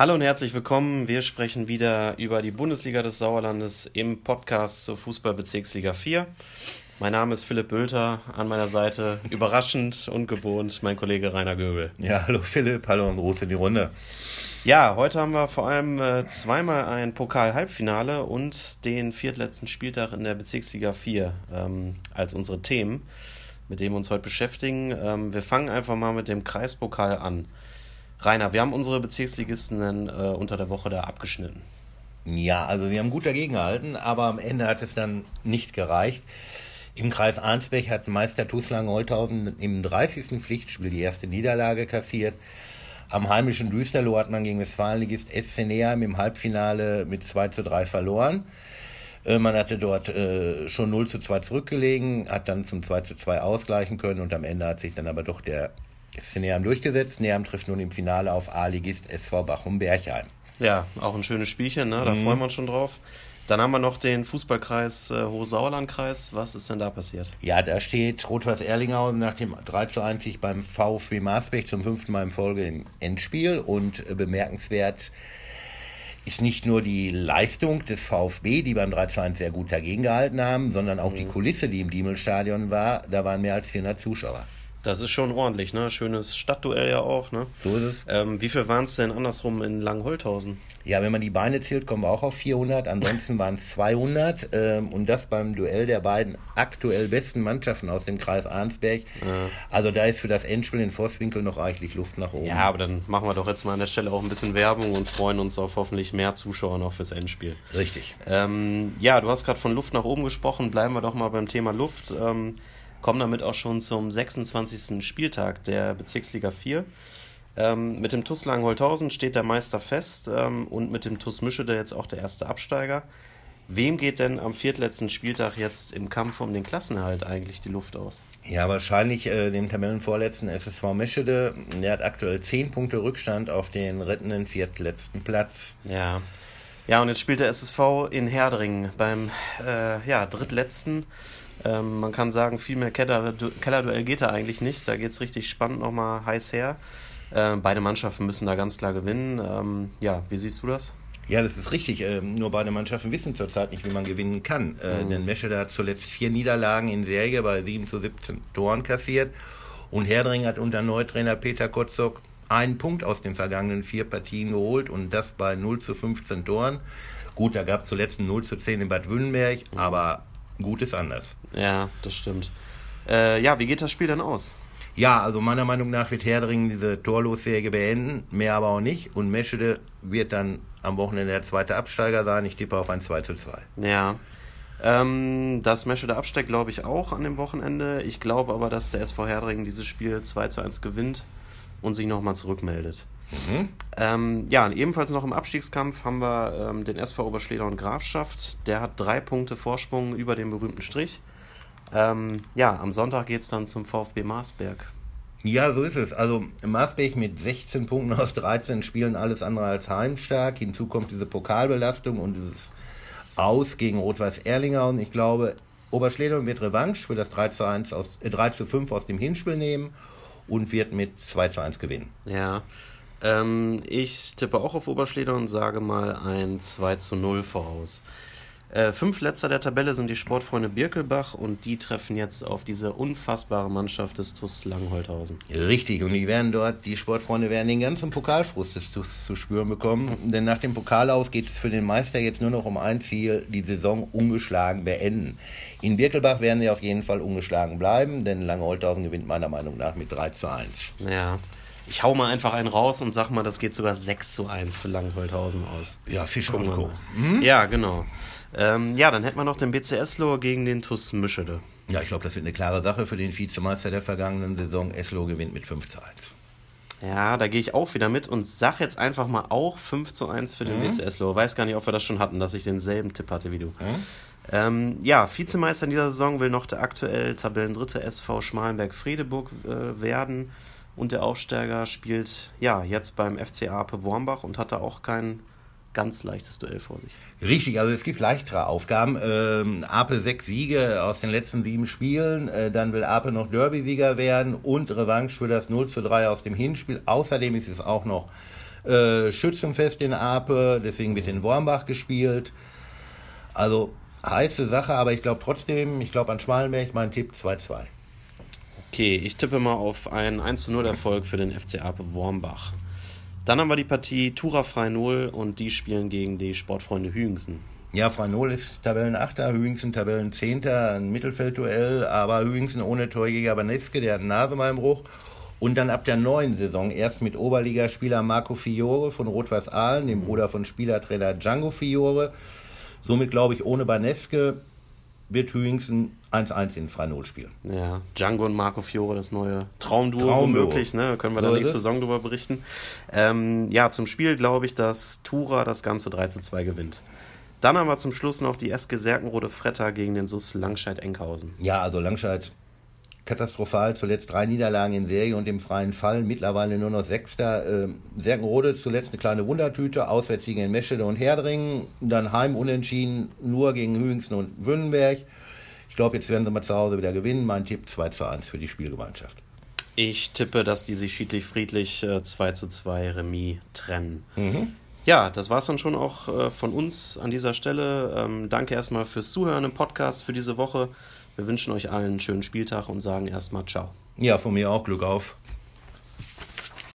Hallo und herzlich willkommen. Wir sprechen wieder über die Bundesliga des Sauerlandes im Podcast zur Fußballbezirksliga 4. Mein Name ist Philipp Bülter, an meiner Seite überraschend und gewohnt mein Kollege Rainer Göbel. Ja, hallo Philipp, hallo und Gruß in die Runde. Ja, heute haben wir vor allem äh, zweimal ein Pokal-Halbfinale und den viertletzten Spieltag in der Bezirksliga 4 ähm, als unsere Themen, mit denen wir uns heute beschäftigen. Ähm, wir fangen einfach mal mit dem Kreispokal an. Rainer, wir haben unsere Bezirksligisten äh, unter der Woche da abgeschnitten. Ja, also sie haben gut dagegen gehalten, aber am Ende hat es dann nicht gereicht. Im Kreis Arnsberg hat Meister Tuslang Holthausen im 30. Pflichtspiel die erste Niederlage kassiert. Am heimischen Düsterloh hat man gegen Westfalenligist SC im Halbfinale mit 2 zu 3 verloren. Äh, man hatte dort äh, schon 0 zu 2 zurückgelegen, hat dann zum 2 zu 2 ausgleichen können und am Ende hat sich dann aber doch der Neheim durchgesetzt. Neheim trifft nun im Finale auf A-Ligist SV Bachum-Berchheim. Ja, auch ein schönes Spielchen, ne? da mhm. freuen wir uns schon drauf. Dann haben wir noch den Fußballkreis äh, Hochsauerlandkreis. Was ist denn da passiert? Ja, da steht Rot-Weiß Erlinghausen nach dem 3 zu 1 sich beim VfB Maasbeck zum fünften Mal in Folge im Endspiel. Und äh, bemerkenswert ist nicht nur die Leistung des VfB, die beim 3 zu 1 sehr gut dagegen gehalten haben, sondern auch mhm. die Kulisse, die im Diemelstadion war. Da waren mehr als 400 Zuschauer. Das ist schon ordentlich, ne? Schönes Stadtduell ja auch, ne? So ist es. Ähm, wie viel waren es denn andersrum in Langholthausen? Ja, wenn man die Beine zählt, kommen wir auch auf 400. Ansonsten waren es 200. Ähm, und das beim Duell der beiden aktuell besten Mannschaften aus dem Kreis Arnsberg. Ja. Also da ist für das Endspiel in Vosswinkel noch reichlich Luft nach oben. Ja, aber dann machen wir doch jetzt mal an der Stelle auch ein bisschen Werbung und freuen uns auf hoffentlich mehr Zuschauer noch fürs Endspiel. Richtig. Ähm, ja, du hast gerade von Luft nach oben gesprochen. Bleiben wir doch mal beim Thema Luft. Kommen damit auch schon zum 26. Spieltag der Bezirksliga 4. Ähm, mit dem TUS Langholthausen steht der Meister fest ähm, und mit dem TUS Mischede jetzt auch der erste Absteiger. Wem geht denn am viertletzten Spieltag jetzt im Kampf um den Klassenerhalt eigentlich die Luft aus? Ja, wahrscheinlich äh, dem Tabellenvorletzten SSV Mischede. Der hat aktuell 10 Punkte Rückstand auf den rettenden viertletzten Platz. Ja. Ja, und jetzt spielt der SSV in Herdringen beim äh, ja, drittletzten. Ähm, man kann sagen, viel mehr Kellerduell geht da eigentlich nicht. Da geht es richtig spannend nochmal heiß her. Äh, beide Mannschaften müssen da ganz klar gewinnen. Ähm, ja, wie siehst du das? Ja, das ist richtig. Ähm, nur beide Mannschaften wissen zurzeit nicht, wie man gewinnen kann. Äh, mhm. Denn Meschede hat zuletzt vier Niederlagen in Serie bei 7 zu 17 Toren kassiert. Und Herdring hat unter Neutrainer Peter Kotzok einen Punkt aus den vergangenen vier Partien geholt und das bei 0 zu 15 Toren. Gut, da gab es zuletzt ein 0 zu 10 in Bad Wünnenberg, mhm. aber gut ist anders. Ja, das stimmt. Äh, ja, wie geht das Spiel dann aus? Ja, also meiner Meinung nach wird Herdringen diese Torlosserie beenden, mehr aber auch nicht. Und Meschede wird dann am Wochenende der zweite Absteiger sein. Ich tippe auf ein 2 zu 2. Ja. Ähm, dass Meschede absteigt, glaube ich auch an dem Wochenende. Ich glaube aber, dass der SV Herdringen dieses Spiel 2 zu 1 gewinnt und sich nochmal zurückmeldet. Mhm. Ähm, ja, ebenfalls noch im Abstiegskampf haben wir ähm, den SV Oberschleder und Grafschaft. Der hat drei Punkte Vorsprung über den berühmten Strich. Ähm, ja, am Sonntag geht es dann zum VfB Marsberg. Ja, so ist es. Also Marsberg mit 16 Punkten aus 13 Spielen alles andere als heimstark. Hinzu kommt diese Pokalbelastung und dieses Aus gegen Rot-Weiß Erlinger. Und ich glaube, Oberschledern wird Revanche für das 3 zu, 1 aus, äh, 3 zu 5 aus dem Hinspiel nehmen und wird mit 2 zu 1 gewinnen. Ja, ähm, ich tippe auch auf Oberschleder und sage mal ein 2 zu 0 voraus. Äh, fünf letzter der Tabelle sind die Sportfreunde Birkelbach und die treffen jetzt auf diese unfassbare Mannschaft des TUS Langholthausen. Richtig, und die werden dort, die Sportfreunde werden den ganzen Pokalfrust des TUS zu spüren bekommen, denn nach dem Pokalaus geht es für den Meister jetzt nur noch um ein Ziel, die Saison ungeschlagen beenden. In Birkelbach werden sie auf jeden Fall ungeschlagen bleiben, denn Langholthausen gewinnt meiner Meinung nach mit 3 zu 1. Ja. Ich hau mal einfach einen raus und sag mal, das geht sogar 6 zu 1 für Langholthausen aus. Ja, Fisch und Co. Hm? Ja, genau. Ähm, ja, dann hätten wir noch den BC Eslo gegen den TUS Mischede. Ja, ich glaube, das wird eine klare Sache für den Vizemeister der vergangenen Saison. Eslo gewinnt mit 5 zu 1. Ja, da gehe ich auch wieder mit und sag jetzt einfach mal auch 5 zu 1 für den mhm. BC Eslo. Weiß gar nicht, ob wir das schon hatten, dass ich denselben Tipp hatte wie du. Mhm. Ähm, ja, Vizemeister in dieser Saison will noch der aktuell Tabellendritte SV Schmalenberg-Fredeburg äh, werden. Und der Aufsteiger spielt ja jetzt beim FCA Ape Wormbach und hatte auch kein ganz leichtes Duell vor sich. Richtig, also es gibt leichtere Aufgaben. Ähm, Ape sechs Siege aus den letzten sieben Spielen, äh, dann will Ape noch Derby-Sieger werden und Revanche für das 0 zu 3 aus dem Hinspiel. Außerdem ist es auch noch Äh, Schützenfest in Ape, deswegen wird in Wormbach gespielt. Also heiße Sache, aber ich glaube trotzdem, ich glaube an Schmalenberg, mein Tipp 2-2. Okay, ich tippe mal auf einen 1-0 Erfolg für den FC Ape Wormbach. Dann haben wir die Partie Tura Frei 0 und die spielen gegen die Sportfreunde Hüingsen. Ja, Frei-Null ist Tabellenachter, Hüingsen Tabellenzehnter, ein Mittelfeldduell, aber Hüingsen ohne Torjäger Baneske, der hat Nase mal im Bruch. Und dann ab der neuen Saison erst mit Oberligaspieler Marco Fiore von Rot-Weiß Aalen, dem Bruder von Spielertrainer Django Fiore. Somit glaube ich, ohne Baneske wird Hüingsen 1-1 in Frei-Null spielen. Ja, Django und Marco Fiore, das neue Traumduo, Traumduo. womöglich, ne? Können wir ist nächste. Saison darüber berichten. Ähm, ja, zum Spiel glaube ich, dass Tura das Ganze 3 zu 2 gewinnt. Dann haben wir zum Schluss noch die SG Serkenrode Fretter gegen den SUS Langscheid-Enkhausen. Ja, also Langscheid katastrophal, zuletzt drei Niederlagen in Serie und im freien Fall, mittlerweile nur noch Sechster. Ähm, Serkenrode zuletzt eine kleine Wundertüte, Auswärtssiege in Meschede und Herdringen, dann Heim unentschieden, nur gegen Hüingsen und Wünnenberg. Ich glaube, jetzt werden sie mal zu Hause wieder gewinnen. Mein Tipp 2 zu 1 für die Spielgemeinschaft. Ich tippe, dass die sich schiedlich-friedlich äh, 2 zu 2 Remis trennen. Ja, das war es dann schon auch äh, von uns an dieser Stelle. Ähm, danke erstmal fürs Zuhören im Podcast für diese Woche. Wir wünschen euch allen einen schönen Spieltag und sagen erstmal Ciao. Ja, von mir auch Glück auf.